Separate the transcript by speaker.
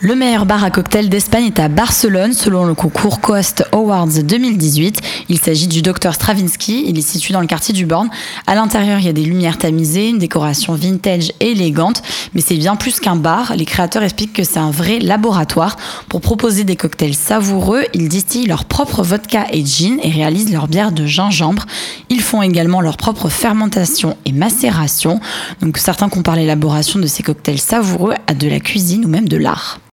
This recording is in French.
Speaker 1: Le meilleur bar à cocktail d'Espagne est à Barcelone selon le concours Coast Awards 2018. Il s'agit du Dr Stravinsky. Il est situé dans le quartier du Born. À l'intérieur, il y a des lumières tamisées, une décoration vintage et élégante. Mais c'est bien plus qu'un bar. Les créateurs expliquent que c'est un vrai laboratoire. Pour proposer des cocktails savoureux, ils distillent leur propre vodka et gin et réalisent leur bière de gingembre. Ils font également leur propre fermentation et macération. Donc certains comparent l'élaboration de ces cocktails savoureux à de la cuisine ou même de l'art.